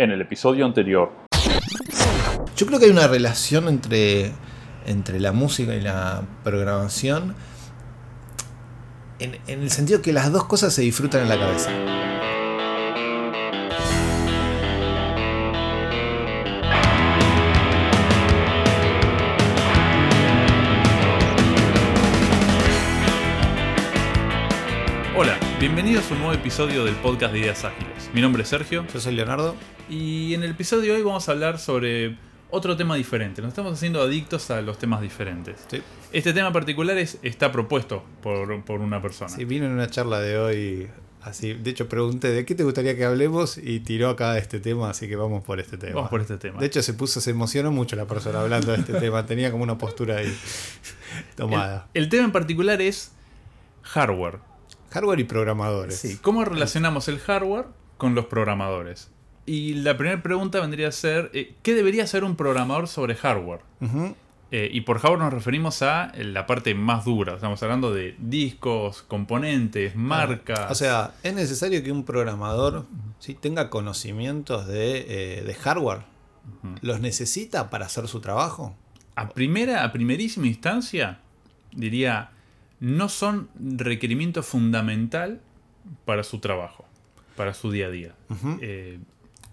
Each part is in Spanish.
en el episodio anterior. Yo creo que hay una relación entre, entre la música y la programación en, en el sentido que las dos cosas se disfrutan en la cabeza. Bienvenidos a un nuevo episodio del podcast de Ideas Ágiles. Mi nombre es Sergio Yo soy Leonardo. y en el episodio de hoy vamos a hablar sobre otro tema diferente. Nos estamos haciendo adictos a los temas diferentes. Sí. Este tema particular es, está propuesto por, por una persona. Sí, vino en una charla de hoy así. De hecho, pregunté de qué te gustaría que hablemos y tiró acá este tema, así que vamos por este tema. Vamos por este tema. De hecho, se puso, se emocionó mucho la persona hablando de este tema. Tenía como una postura ahí tomada. el, el tema en particular es hardware. Hardware y programadores. Sí, ¿cómo relacionamos el hardware con los programadores? Y la primera pregunta vendría a ser, eh, ¿qué debería hacer un programador sobre hardware? Eh, y por hardware nos referimos a la parte más dura. Estamos hablando de discos, componentes, marcas. O sea, es necesario que un programador ¿sí? tenga conocimientos de, eh, de hardware. ¿Los necesita para hacer su trabajo? a primera, a primerísima instancia, diría, no son requerimiento fundamental para su trabajo, para su día a día. Eh,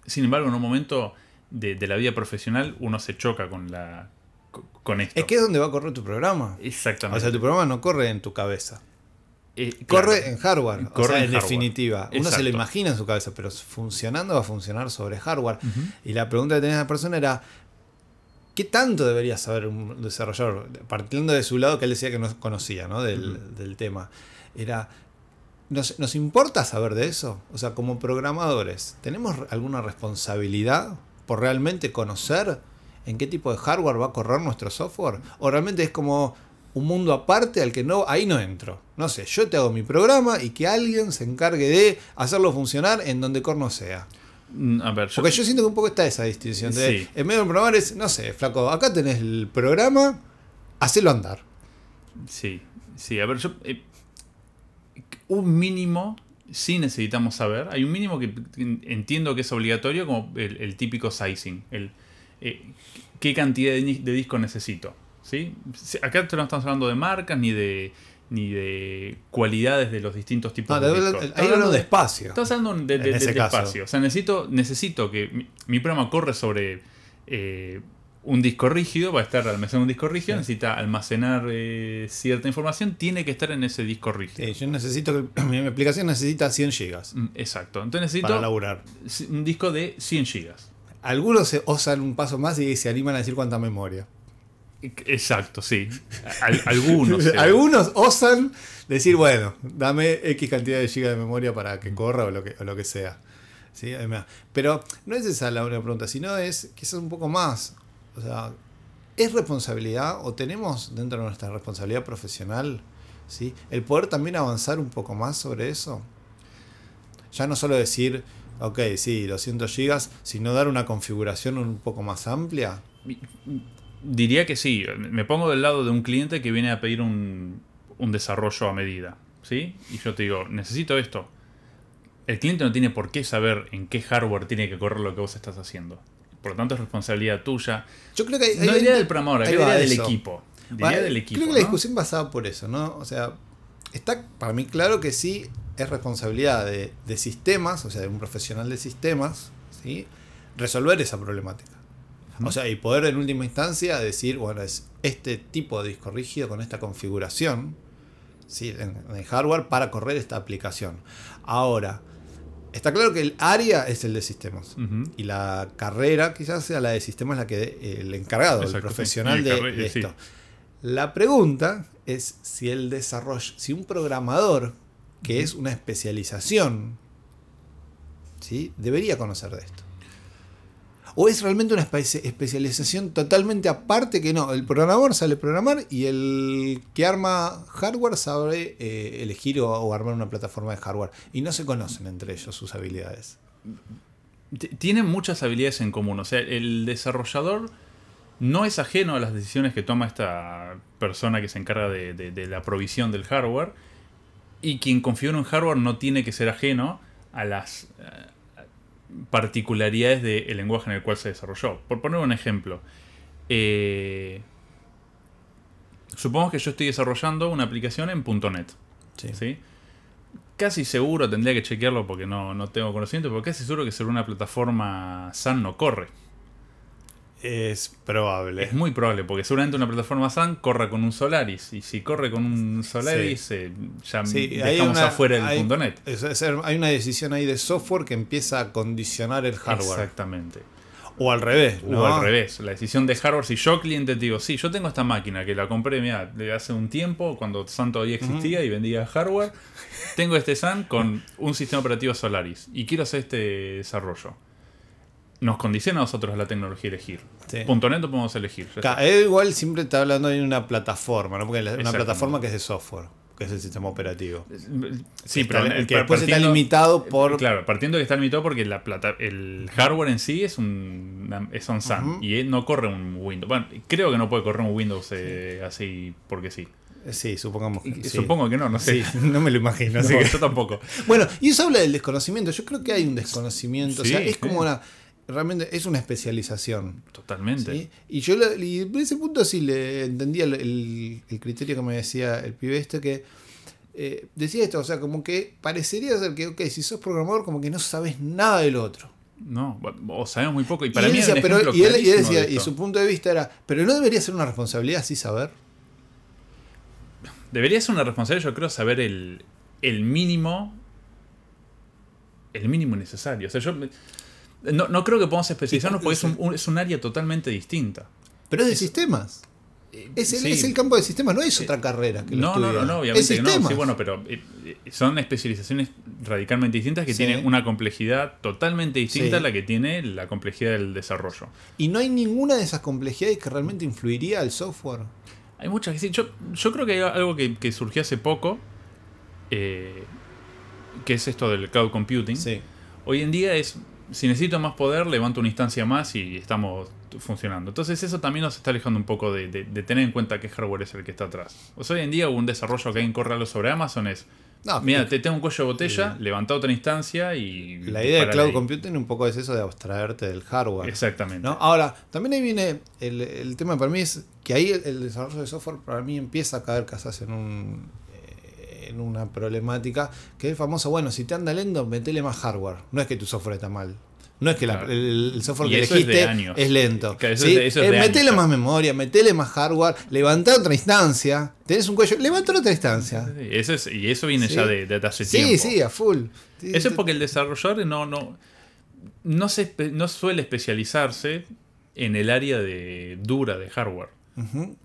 sin embargo, en un momento de, de la vida profesional uno se choca con la con esto. Es que es donde va a correr tu programa. Exactamente. O sea, tu programa no corre en tu cabeza. Eh, Corre claro. en hardware. o Corre sea, en en, hardware. definitiva. Uno se lo imagina en su cabeza, pero funcionando va a funcionar sobre hardware. Y la pregunta que tenía la persona era. ¿Qué tanto debería saber un desarrollador? Partiendo de su lado, que él decía que no conocía, ¿no? Del, del tema. Era. ¿nos, ¿Nos importa saber de eso? O sea, como programadores, ¿tenemos alguna responsabilidad por realmente conocer en qué tipo de hardware va a correr nuestro software? ¿O realmente es como un mundo aparte al que no, ahí no entro? No sé, yo te hago mi programa y que alguien se encargue de hacerlo funcionar en donde corno sea. Mm, A ver, yo, Porque yo siento que un poco está esa distinción de Sí. en medio de programar es, no sé, flaco, acá tenés el programa, hacelo andar. Sí, sí, a ver, yo. eh, un mínimo sí necesitamos saber. Hay un mínimo que entiendo que es obligatorio, como el, el típico sizing. El, eh, ¿Qué cantidad de, de disco necesito? Sí, Acá no estamos hablando de marcas ni de ni de cualidades de los distintos tipos No, de discos. ahí hablando de espacio. Estamos hablando de, de- espacio. O sea, necesito, necesito que mi, mi programa corre sobre eh, un disco rígido, va a estar almacenado en un disco rígido, Sí. necesita almacenar eh, cierta información, tiene que estar en ese disco rígido. Sí, yo necesito que mi aplicación necesita 100 gigas Mm, Exacto. Entonces para necesito laburar. un disco de 100 gigas. Algunos se osan un paso más y se animan a decir cuánta memoria. Exacto, sí. Al- algunos. sí. Algunos osan decir, bueno, dame X cantidad de gigas de memoria para que corra o lo que, o lo que sea. ¿Sí? Pero no es esa la única pregunta, sino es quizás un poco más. O sea, ¿es responsabilidad o tenemos dentro de nuestra responsabilidad profesional ¿sí? el poder también avanzar un poco más sobre eso? Ya no solo decir, ok, sí, 200 gigas, sino dar una configuración un poco más amplia. Diría que sí. Me pongo del lado de un cliente que viene a pedir un, un desarrollo a medida. ¿Sí? Y yo te digo, necesito esto. El cliente no tiene por qué saber en qué hardware tiene que correr lo que vos estás haciendo. Por lo tanto, es responsabilidad tuya. Yo creo que hay- No hay- diría del programador, ahí diría del equipo. Diría del equipo. Creo que la discusión basada por eso, ¿no? O sea, está para mí claro que sí es responsabilidad de, de sistemas, o sea, de un profesional de sistemas, ¿sí? Resolver esa problemática. O sea, y poder en última instancia decir, bueno, es este tipo de disco rígido con esta configuración, ¿sí? En, hardware para correr esta aplicación. Ahora, está claro que el área es el de sistemas. Y la carrera quizás sea la de sistemas la que eh, el encargado, el sí. profesional El de, sí. esto. La pregunta es si el desarrollo, si un programador, que es una especialización, ¿sí? debería conocer de esto. O es realmente una espe- especialización totalmente aparte que no, el programador sabe programar y el que arma hardware sabe eh, elegir o, armar una plataforma de hardware. Y no se conocen entre ellos sus habilidades. Tienen muchas habilidades en común. O sea, el desarrollador no es ajeno a las decisiones que toma esta persona que se encarga de, de- de la provisión del hardware. Y quien configura un hardware no tiene que ser ajeno a las. Particularidades del lenguaje en el cual se desarrolló. Por poner un ejemplo, eh, supongamos que yo estoy desarrollando una aplicación en .NET. Sí. ¿sí? Casi seguro, tendría que chequearlo porque no, no tengo conocimiento, pero casi seguro que sobre una plataforma SAN no corre. Es probable. Es muy probable, porque seguramente una plataforma SAN corra con un Solaris. Y si corre con un Solaris, eh, ya Sí, dejamos una- afuera el hay- .NET. es- es- hay una decisión ahí de software que empieza a condicionar el hardware. Exactamente. O al revés, ¿no? O al revés, la decisión de hardware. Si yo, cliente, te digo, sí, yo tengo esta máquina que la compré mira, hace un tiempo, cuando SAN todavía existía y vendía hardware. Tengo este SAN con un sistema operativo Solaris y quiero hacer este desarrollo. Nos condiciona a nosotros la tecnología elegir. Sí. Punto .NET podemos elegir. igual siempre está hablando de una plataforma, ¿no? Porque es una plataforma que es de software, que es el sistema operativo. Sí, Está- pero el que después está limitado por. Claro, partiendo de que está limitado porque la plata, el hardware en sí es un, es un SAN Ujú. y no corre un Windows. Bueno, creo que no puede correr un Windows eh, así porque sí. Sí, supongamos que. sí. Supongo que no, no sé. Sí, no me lo imagino. así No, que- yo tampoco. Bueno, y eso habla del desconocimiento. Yo creo que hay un desconocimiento. o sea, es como una. Realmente es una especialización. Totalmente. ¿sí? Y yo y en ese punto sí le entendía el, el- el criterio que me decía el pibe este que eh, decía esto, o sea, como que parecería ser que, ok, si sos programador, como que no sabes nada del otro. No, o sabemos muy poco. Y para y mí decía, un pero, y él, y él clarísimo decía, de y su punto de vista era, pero no debería ser una responsabilidad así saber. Debería ser una responsabilidad, yo creo, saber el, el mínimo. El mínimo necesario. O sea, yo. No, no creo que podamos especializarnos porque es un, un- es un área totalmente distinta. Pero es de sistemas. Es el, sí. es el campo de sistemas, no es otra carrera que lo No, no, no, no, Es obviamente que no. sistemas. Sí, bueno, pero eh, eh, son especializaciones radicalmente distintas que Sí. tienen una complejidad totalmente distinta Sí. a la que tiene la complejidad del desarrollo. Y no hay ninguna de esas complejidades que realmente influiría al software. Hay muchas que sí. Yo, yo creo que hay algo que, que surgió hace poco, eh, que es esto del cloud computing. Sí. Hoy en día es, si necesito más poder, levanto una instancia más y estamos funcionando. Entonces eso también nos está alejando un poco de, de- de tener en cuenta qué hardware es el que está atrás. O sea, hoy en día un desarrollo que alguien corre algo sobre Amazon es, No, mira, te tengo un cuello de botella, levanta otra instancia y... La idea de cloud ahí. computing un poco es eso de abstraerte del hardware. Exactamente. ¿no? Ahora, también ahí viene el, el tema para mí es que ahí el, el desarrollo de software para mí empieza a caer quizás en un en una problemática que es el famoso, bueno, si te anda lento, metele más hardware. No es que tu software está mal. No es que la- el, el software Y que es elegiste es, lento. Claro, eso ¿sí? es de- eso es Eh, metele años más memoria, metele más hardware, levantá otra instancia. Tenés un cuello, levanta otra instancia. Sí, eso es- y eso viene Sí. ya de, de hace Sí, tiempo. sí, a full. Sí, Eso es sí. porque el desarrollador no, no, no, se, no suele especializarse en el área de dura de hardware. Ujú.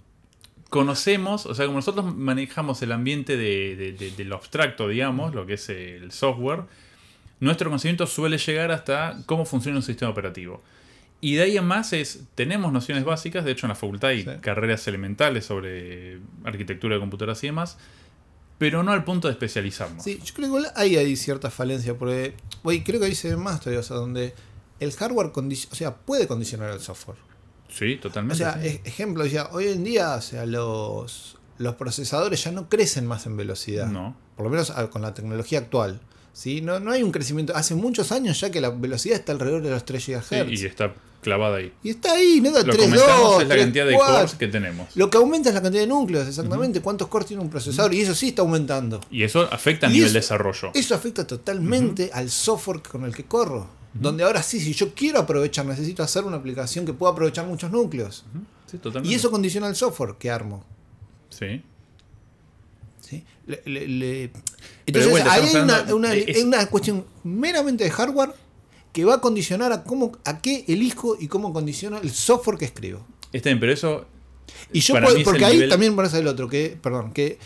Conocemos, o sea, como nosotros manejamos el ambiente de, de- de- de lo abstracto, digamos, lo que es el software, nuestro conocimiento suele llegar hasta cómo funciona un sistema operativo. Y de ahí en más es, tenemos nociones básicas, de hecho en la facultad hay Sí. carreras elementales sobre arquitectura de computadoras y demás, pero no al punto de especializarnos. Sí, yo creo que igual ahí hay cierta falencia, porque oye, creo que ahí se ve más todavía, o sea, donde el hardware condi- o sea, puede condicionar el software. Sí, O totalmente. sea, sí. e- ejemplo, o sea, hoy en día, o sea, los, los procesadores ya no crecen más en velocidad. No. Por lo menos ah, con la tecnología actual. ¿sí? No, no hay un crecimiento. Hace muchos años ya que la velocidad está alrededor de los 3 GHz. Sí, y está clavada ahí. y está ahí, ¿no? Lo 3, que aumentamos 2, es la 3, cantidad de 4. cores que tenemos. Lo que aumenta es la cantidad de núcleos, exactamente. ¿Cuántos cores tiene un procesador? Y eso sí está aumentando. Y eso afecta a Y nivel eso- desarrollo. Eso afecta totalmente al software con el que corro. Donde ahora sí, si yo quiero aprovechar, necesito hacer una aplicación que pueda aprovechar muchos núcleos. Sí, totalmente. Y eso condiciona el software que armo. Sí. ¿sí? Le- le- le- de Entonces, vuelta, ahí hay una, una- es- una cuestión meramente de hardware que va a condicionar a cómo a qué elijo y cómo condiciona el software que escribo. Está bien, pero eso. Y yo puedo- es porque ahí nivel- también pones el otro, que, perdón, que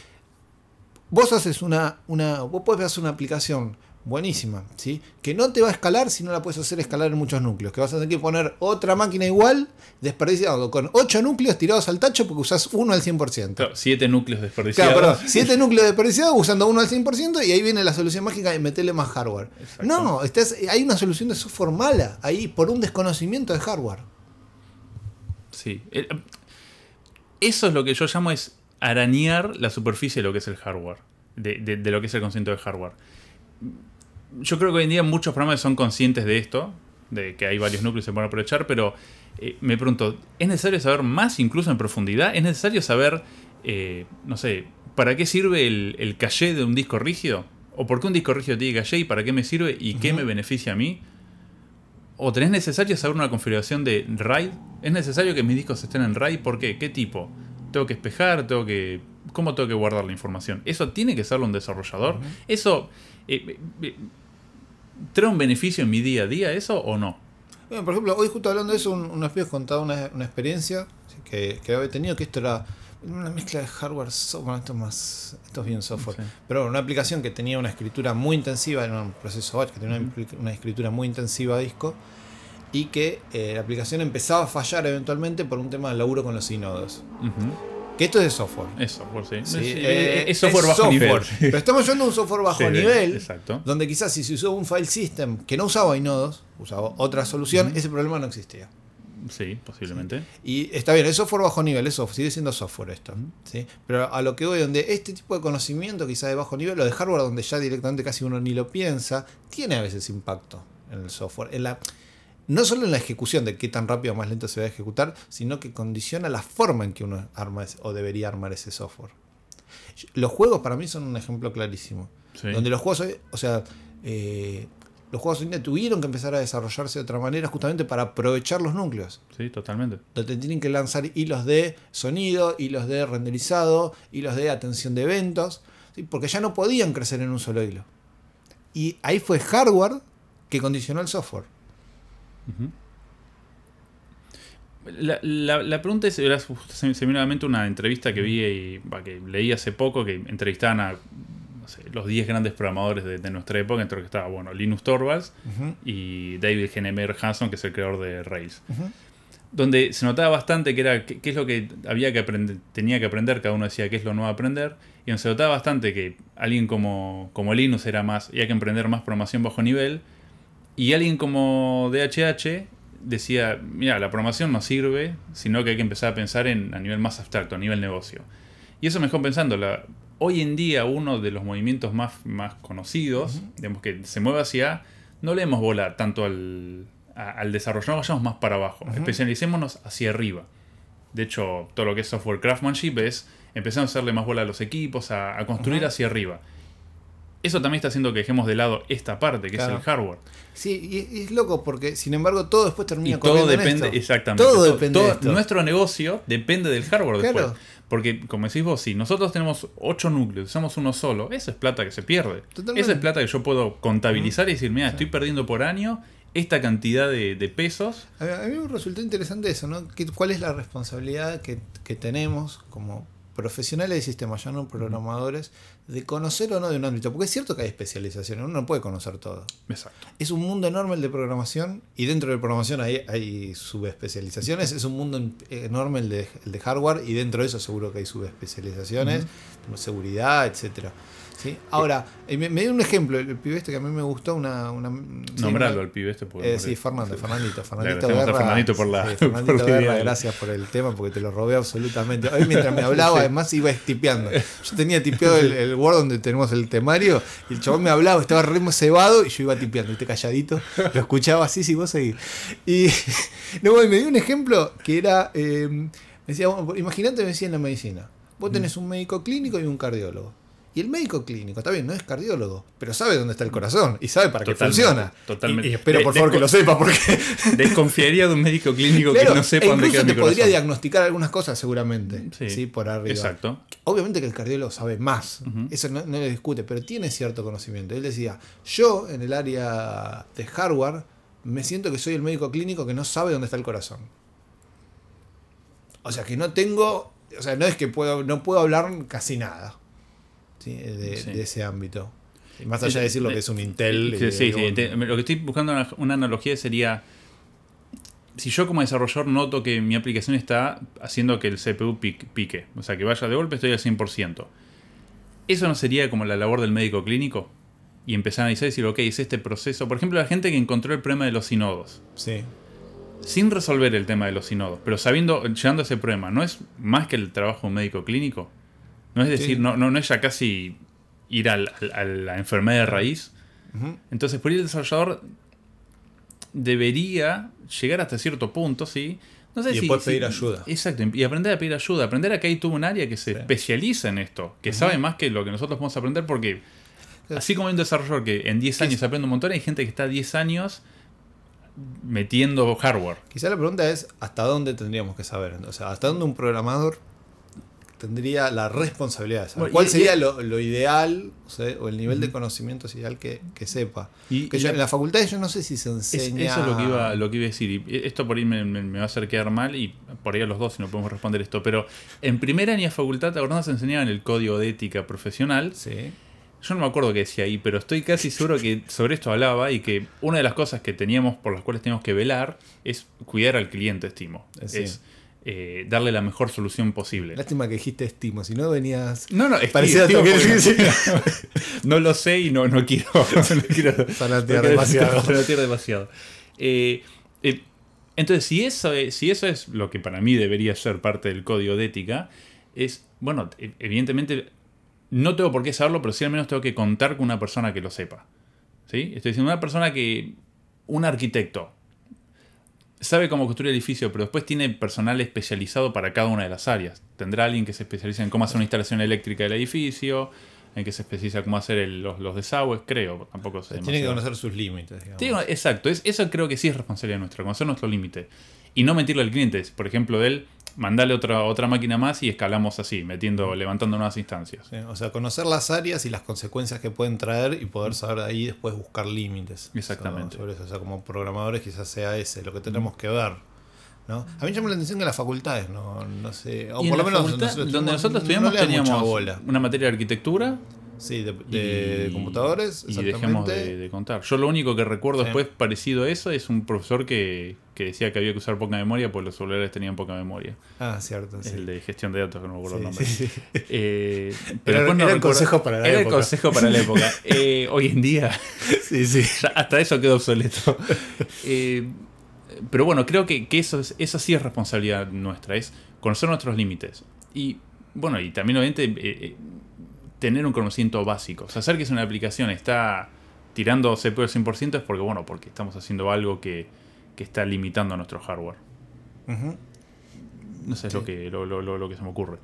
vos haces una, una, vos puedes hacer una aplicación buenísima, ¿sí? Que no te va a escalar si no la puedes hacer escalar en muchos núcleos, que vas a tener que poner otra máquina igual, desperdiciando con 8 núcleos tirados al tacho porque usás uno al 100%. Claro, siete núcleos desperdiciados. Claro, perdón, 7 núcleos desperdiciados usando uno al 100% y ahí viene la solución mágica de meterle más hardware. Exacto. No, estás, hay una solución de software mala ahí por un desconocimiento de hardware. Sí. Eso es lo que yo llamo es arañar la superficie de lo que es el hardware. De, de- de lo que es el concepto de hardware. Yo creo que hoy en día muchos programas son conscientes de esto, de que hay varios núcleos que se pueden aprovechar, pero eh, me pregunto, ¿es necesario saber más incluso en profundidad? ¿Es necesario saber, eh, no sé, para qué sirve el, el caché de un disco rígido? ¿O por qué un disco rígido tiene caché y para qué me sirve y qué me beneficia a mí? ¿O tenés necesario saber una configuración de RAID? ¿Es necesario que mis discos estén en RAID? ¿Por qué? ¿Qué tipo? ¿Tengo que espejar? ¿Tengo que... ¿Cómo tengo que guardar la información? ¿Eso tiene que serlo un desarrollador? ¿Eso eh, trae un beneficio en mi día a día eso o no? Bueno, por ejemplo, hoy justo hablando de eso, un, unos pibes contaba una, una experiencia que, que había tenido, que esto era una mezcla de hardware, software, esto es más, esto es bien software, Sí. pero bueno, una aplicación que tenía una escritura muy intensiva, era un proceso batch que tenía una, una escritura muy intensiva a disco, y que eh, la aplicación empezaba a fallar eventualmente por un tema de laburo con los inodos. Ujú. Que esto es de software. Es software, sí. Sí, es, eh, es software bajo nivel. Pero estamos a un software bajo Sí, nivel, exacto. donde quizás si se usó un file system que no usaba inodos, usaba otra solución, ese problema no existía. Sí, posiblemente. Y está bien, es software bajo nivel, eso sigue siendo software esto. ¿sí? Pero a lo que voy, donde este tipo de conocimiento quizá de bajo nivel, o de hardware donde ya directamente casi uno ni lo piensa, tiene a veces impacto en el software. En la, no solo en la ejecución de qué tan rápido o más lento se va a ejecutar, sino que condiciona la forma en que uno arma ese- o debería armar ese software. Los juegos para mí son un ejemplo clarísimo. Sí. Donde los juegos, o sea, eh, los juegos hoy tuvieron que empezar a desarrollarse de otra manera justamente para aprovechar los núcleos Sí, totalmente. donde tienen que lanzar hilos de sonido, hilos de renderizado, hilos de atención de eventos, ¿sí? porque ya no podían crecer en un solo hilo. Y ahí fue hardware que condicionó el software. La, la- la pregunta es, era- se, se me vino a la mente una entrevista que vi y que leí hace poco, que entrevistaban a no sé, los 10 grandes programadores de, de nuestra época, entre los que estaba bueno, Linus Torvalds y David Genemer Hanson, que es el creador de Rails. Donde se notaba bastante que era qué, es lo que había que aprender, tenía que aprender, cada uno decía qué es lo nuevo a aprender, y donde se notaba bastante que alguien como, como Linus era más, y hay que aprender más programación bajo nivel, y alguien como DHH decía, mira, la programación no sirve, sino que hay que empezar a pensar en, a nivel más abstracto, a nivel negocio. Y eso me dejó pensando, la, hoy en día uno de los movimientos más, más conocidos, digamos que se mueve hacia, no le demos bola tanto al, a- al desarrollo, no vayamos más para abajo, especialicémonos hacia arriba. De hecho, todo lo que es software craftsmanship es empezar a hacerle más bola a los equipos, a, a construir hacia arriba. Eso también está haciendo que dejemos de lado esta parte, que Claro. es el hardware. Sí, y, y es loco porque, sin embargo, todo después Y termina todo corriendo en depende, esto. exactamente. Todo to- depende de esto. Nuestro negocio depende del hardware Claro. después. Porque, como decís vos, si nosotros tenemos 8 núcleos, usamos uno solo, eso es plata que se pierde. Totalmente. Eso es plata que yo puedo contabilizar y decir, mira, estoy perdiendo por año esta cantidad de, de pesos. A mí, a mí me resultó interesante eso, ¿no? ¿Qué- ¿Cuál es la responsabilidad que, que tenemos como profesionales de sistemas, ya no programadores, de conocer o no de un ámbito? Porque es cierto que hay especializaciones, uno no puede conocer todo. Exacto. Es un mundo enorme el de programación y dentro de programación hay, hay subespecializaciones. Es un mundo en- enorme el de, el de hardware y dentro de eso seguro que hay subespecializaciones, como seguridad, etcétera. ¿Sí? Ahora, eh, me, me dio un ejemplo, el, el pibe este que a mí me gustó, una... una sí, una- al pibe este. porque- eh, sí, Fernando, Fernandito, Fernandito Guerra. Fernandito por la- sí, Fernandito por Guerra, gracias por el tema porque te lo robé absolutamente. Hoy mientras me hablaba, además iba tipeando. Yo tenía tipeado el, el Word donde tenemos el temario y el chabón me hablaba, estaba re cebado y yo iba tipeando, viste, calladito. Lo escuchaba así, si vos seguís. Y no, y me dio un ejemplo que era, eh, me decía, bueno, imagínate, me decía en la medicina, vos tenés un médico clínico y un cardiólogo. Y el médico clínico, está bien, no es cardiólogo, pero sabe dónde está el corazón y sabe para qué funciona. totalmente. Y, y espero, De- por favor, que lo sepa, porque Desconfiaría de un médico clínico Claro, que no sepa e dónde queda mi te podría corazón. diagnosticar algunas cosas seguramente, Sí, sí, por arriba. Exacto. Obviamente que el cardiólogo sabe más, eso no, no le discute, pero tiene cierto conocimiento. Él decía, yo en el área de hardware me siento que soy el médico clínico que no sabe dónde está el corazón. O sea, que no tengo, o sea, no es que puedo, no puedo hablar casi nada ¿sí? de, Sí. de ese ámbito. Más allá de decir lo que es un Intel. Sí, y- sí, y sí, un- te- Lo que estoy buscando una, una analogía sería. Si yo como desarrollador noto que mi aplicación está haciendo que el CPU pique, pique, o sea, que vaya de golpe, estoy al 100%. ¿Eso no sería como la labor del médico clínico? Y empezar a analizar y decir, ok, es este proceso. Por ejemplo, la gente que encontró el problema de los sinodos. Sí. Sin resolver el tema de los sinodos, pero sabiendo, llegando a ese problema, ¿no es más que el trabajo de un médico clínico? No es decir, Sí. no, no, no es ya casi ir al- al- a la enfermedad de raíz. Entonces, por ahí el desarrollador debería llegar hasta cierto punto, ¿sí? No sé Y si- después si- pedir ayuda. Exacto, y aprender a pedir ayuda. Aprender a que hay tuvo un área que se Sí. especializa en esto, que sabe más que lo que nosotros podemos aprender, porque así como hay un desarrollador que en 10 ¿Qué años aprende un montón, hay gente que está 10 años metiendo hardware. Quizá la pregunta es hasta dónde tendríamos que saber. O sea, hasta dónde un programador tendría la responsabilidad de saber. Bueno, ¿Cuál y- sería y- lo, lo ideal o, sea, o el nivel de Ujú. conocimientos ideal que, que sepa? Y, Que y yo- la- en la facultad yo no sé si se es- enseña... eso es lo que, iba, lo que iba a decir. Y esto por ahí me, me- me va a hacer quedar mal y por ahí a los dos si no podemos responder esto. Pero en primer año de facultad, ¿te acordás? Nos enseñaban el código de ética profesional. Sí. Yo no me acuerdo qué decía ahí, pero estoy casi seguro que sobre esto hablaba y que una de las cosas que teníamos por las cuales teníamos que velar es cuidar al cliente, estimo. Sí. Es eh, darle la mejor solución posible. Lástima que dijiste estimo, si no venías... No, no, estimo que- sí, no, no lo sé y no, no quiero, no quiero Fanatear no quiero demasiado. fanatear demasiado. Eh, eh, entonces, si eso, es, si eso es lo que para mí debería ser parte del código de ética, es, bueno, e- evidentemente no tengo por qué saberlo, pero sí al menos tengo que contar con una persona que lo sepa. ¿Sí? Estoy diciendo una persona que, un arquitecto, sabe cómo construir el edificio, pero después tiene personal especializado para cada una de las áreas. Tendrá alguien que se especializa en cómo hacer una instalación eléctrica del edificio, en que se especializa en cómo hacer el- los, los desagües, creo. Tampoco sé. Tiene que conocer sus límites, digamos. Exacto, es, eso creo que sí es responsabilidad nuestra, conocer nuestro límite. Y no mentirle al cliente, por ejemplo, él, mandarle otra, otra máquina más y escalamos así, metiendo, levantando nuevas instancias. Sí, O sea, conocer las áreas y las consecuencias que pueden traer y poder saber de ahí después buscar límites. Exactamente. Sobre eso. O sea, como programadores quizás sea ese lo que tenemos que ver. ¿no? A mí me llama la atención que las facultades, no, no sé. O por lo menos facultad, nosotros donde nosotros no estudiamos mucha teníamos bola. una materia de arquitectura Sí, de, de y- computadores. Y dejemos de, de contar. Yo lo único que recuerdo Sí. después parecido a eso es un profesor que, que decía que había que usar poca memoria porque los celulares tenían poca memoria. Ah, cierto. Sí. El de gestión de datos, que no me acuerdo el nombre. Eh, Era- después era el consejo para la Era época. el consejo para la época. Eh, hoy en día sí, sí. hasta eso quedó obsoleto. Eh, pero bueno, creo que, que eso, es, eso sí es responsabilidad nuestra, es conocer nuestros límites. Y bueno, y también obviamente tener un conocimiento básico. O sea, saber que es una aplicación está tirando CPU al 100% es porque, bueno, porque estamos haciendo algo que, que está limitando nuestro hardware. No sé, es lo, que, lo, lo- lo- lo que se me ocurre.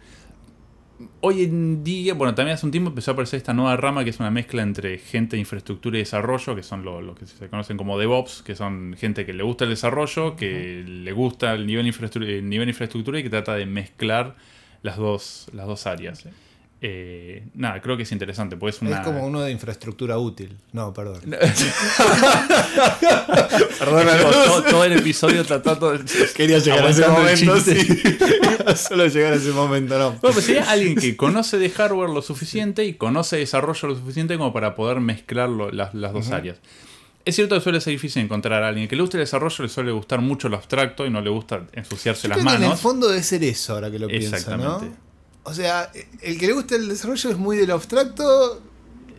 Hoy en día, bueno, también hace un tiempo empezó a aparecer esta nueva rama que es una mezcla entre gente de infraestructura y desarrollo, que son lo, lo que se conocen como DevOps, que son gente que le gusta el desarrollo, que le gusta el nivel, infraestru- el nivel infraestructura y que trata de mezclar las dos, las dos áreas. Sí. Eh, nada, creo que es interesante, pues es una... Es como uno de infraestructura útil. No, perdón. Llevo todo, todo el episodio tratando de... Quería llegar a ese momento, sí. Solo llegar a ese momento, no. Bueno, pues sería alguien que conoce de hardware lo suficiente y conoce desarrollo lo suficiente como para poder mezclar lo- las, las dos áreas. Es cierto que suele ser difícil encontrar a alguien que le guste el desarrollo, le suele gustar mucho lo abstracto y no le gusta ensuciarse Yo las creo que en el manos. fondo debe ser eso ahora que lo pienso, ¿no? O sea, el que le gusta el desarrollo es muy de lo abstracto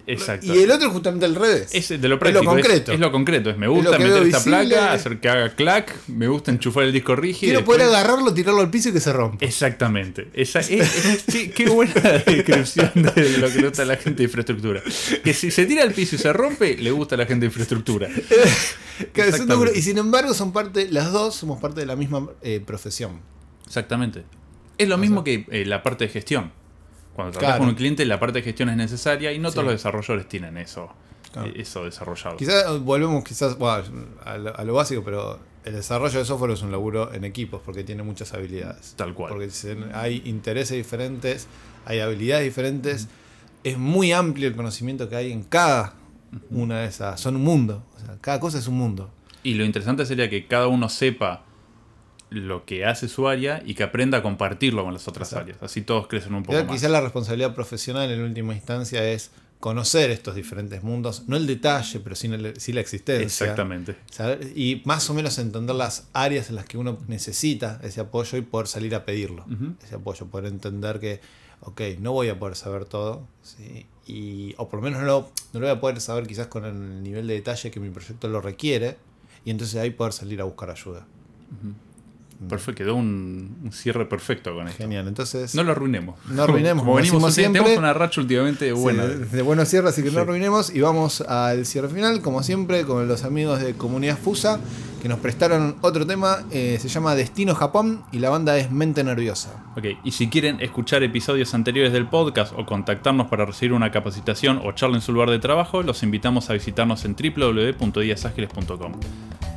Exacto. y el otro es justamente al revés. es de lo es práctico. lo concreto. Es, lo concreto. Es me gusta meter esta visible. placa, hacer que haga clack, me gusta enchufar el disco rígido. Quiero poder agarrarlo, tirarlo al piso y que se rompa. Exactamente. Esa, es- es- qué, qué buena descripción de lo que le gusta a la gente de infraestructura. Que si se tira al piso y se rompe, le gusta a la gente de infraestructura. Y sin embargo son parte, las dos somos parte de la misma eh, profesión. Exactamente. Es lo mismo que eh, la parte de gestión. Cuando Claro. con un cliente, la parte de gestión es necesaria y no Sí. todos los desarrolladores tienen eso, Claro. eh, eso desarrollado. Quizás eh, volvemos quizás bueno, a, lo, a lo básico, pero el desarrollo de software es un laburo en equipos porque tiene muchas habilidades. Tal cual. Porque hay intereses diferentes, hay habilidades diferentes. Es muy amplio el conocimiento que hay en cada una de esas. Son un mundo. O sea, cada cosa es un mundo. Y lo interesante sería que cada uno sepa lo que hace su área y que aprenda a compartirlo con las otras Exacto. áreas. Así todos crecen un poco Quizás más. la responsabilidad profesional en última instancia es conocer estos diferentes mundos, no el detalle, pero sí, el- sí la existencia. Exactamente. Saber- y más o menos entender las áreas en las que uno necesita ese apoyo y poder salir a pedirlo. Ese apoyo, poder entender que, ok, no voy a poder saber todo, ¿sí? y, o por lo menos no lo, no lo voy a poder saber quizás con el nivel de detalle que mi proyecto lo requiere, y entonces ahí poder salir a buscar ayuda. Perfecto, quedó un, un cierre perfecto con esto. Genial, entonces. No lo arruinemos. No arruinemos, Como como venimos siempre, tenemos una racha últimamente Sí, buena. de, de buenos cierres, así que Sí. no arruinemos. Y vamos al cierre final, como siempre, con los amigos de Comunidad Fusa, que nos prestaron otro tema. eh, se llama Destino Japón y la banda es Mente Nerviosa. Ok, y si quieren escuchar episodios anteriores del podcast o contactarnos para recibir una capacitación o charla en su lugar de trabajo, los invitamos a visitarnos en www.diasagiles.com.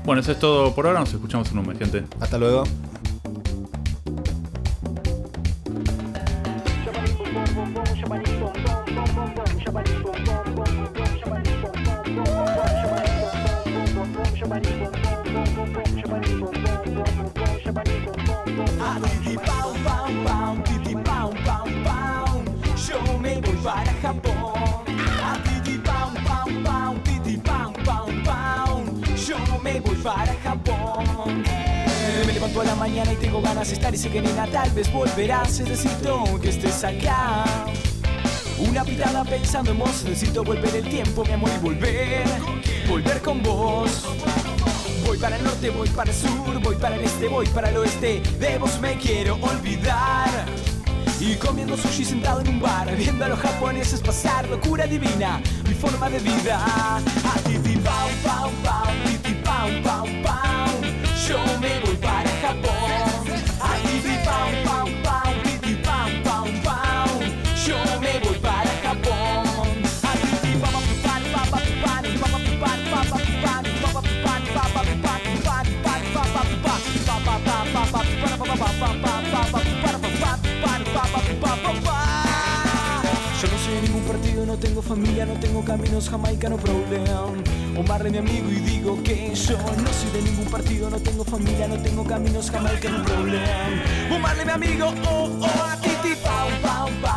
Bueno, eso es todo por ahora, nos escuchamos en un mes, gente. Hasta luego. Levanto a la mañana y tengo ganas de estar y sé que nena tal vez volverás. Necesito que estés acá. Una pitada pensando en vos, necesito volver el tiempo, mi amor, y volver, volver con vos. Voy para el norte, voy para el sur, voy para el este, voy para el oeste. De vos me quiero olvidar. Y comiendo sushi sentado en un bar, viendo a los japoneses pasar, locura divina, mi forma de vida. A titi pau pau pau, titi pau pau pau, yo me voy caminos, Jamaica no problema. Omarle mi amigo y digo que yo no soy de ningún partido, no tengo familia, no tengo caminos, Jamaica no problema. Omarle mi amigo, oh oh, titi pau pau pau,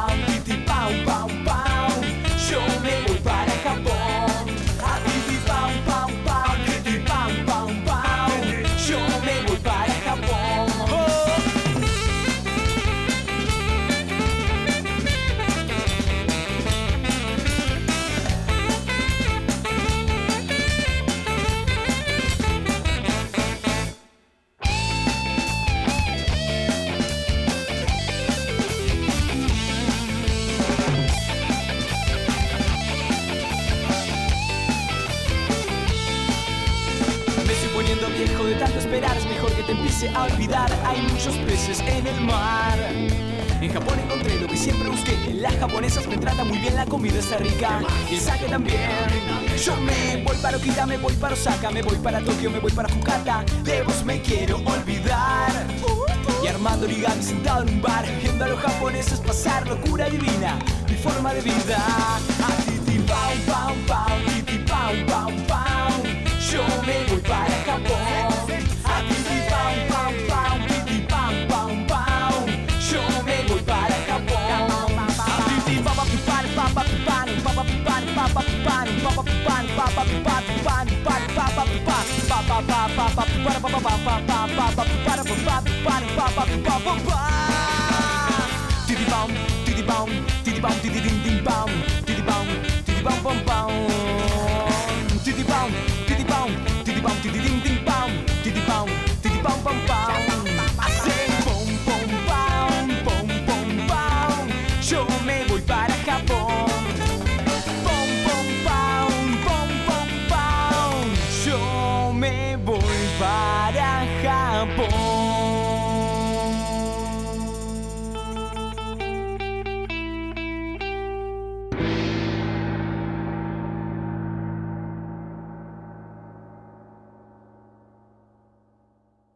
te empiece a olvidar. Hay muchos peces en el mar. En Japón encontré lo que siempre busqué. Las japonesas me tratan muy bien, la comida está rica. Y el sake también. Yo me voy para Okita, me voy para Osaka, me voy para Tokio, me voy para Fukuoka. De vos me quiero olvidar. Y armando origami sentado en un bar, viendo a los japoneses pasar locura divina. Mi forma de vida. A titi pau pau pau, titi pau pau pau. Yo me voy para Japón. Diddy bomb, diddy bomb, diddy bomb, diddy ding ding.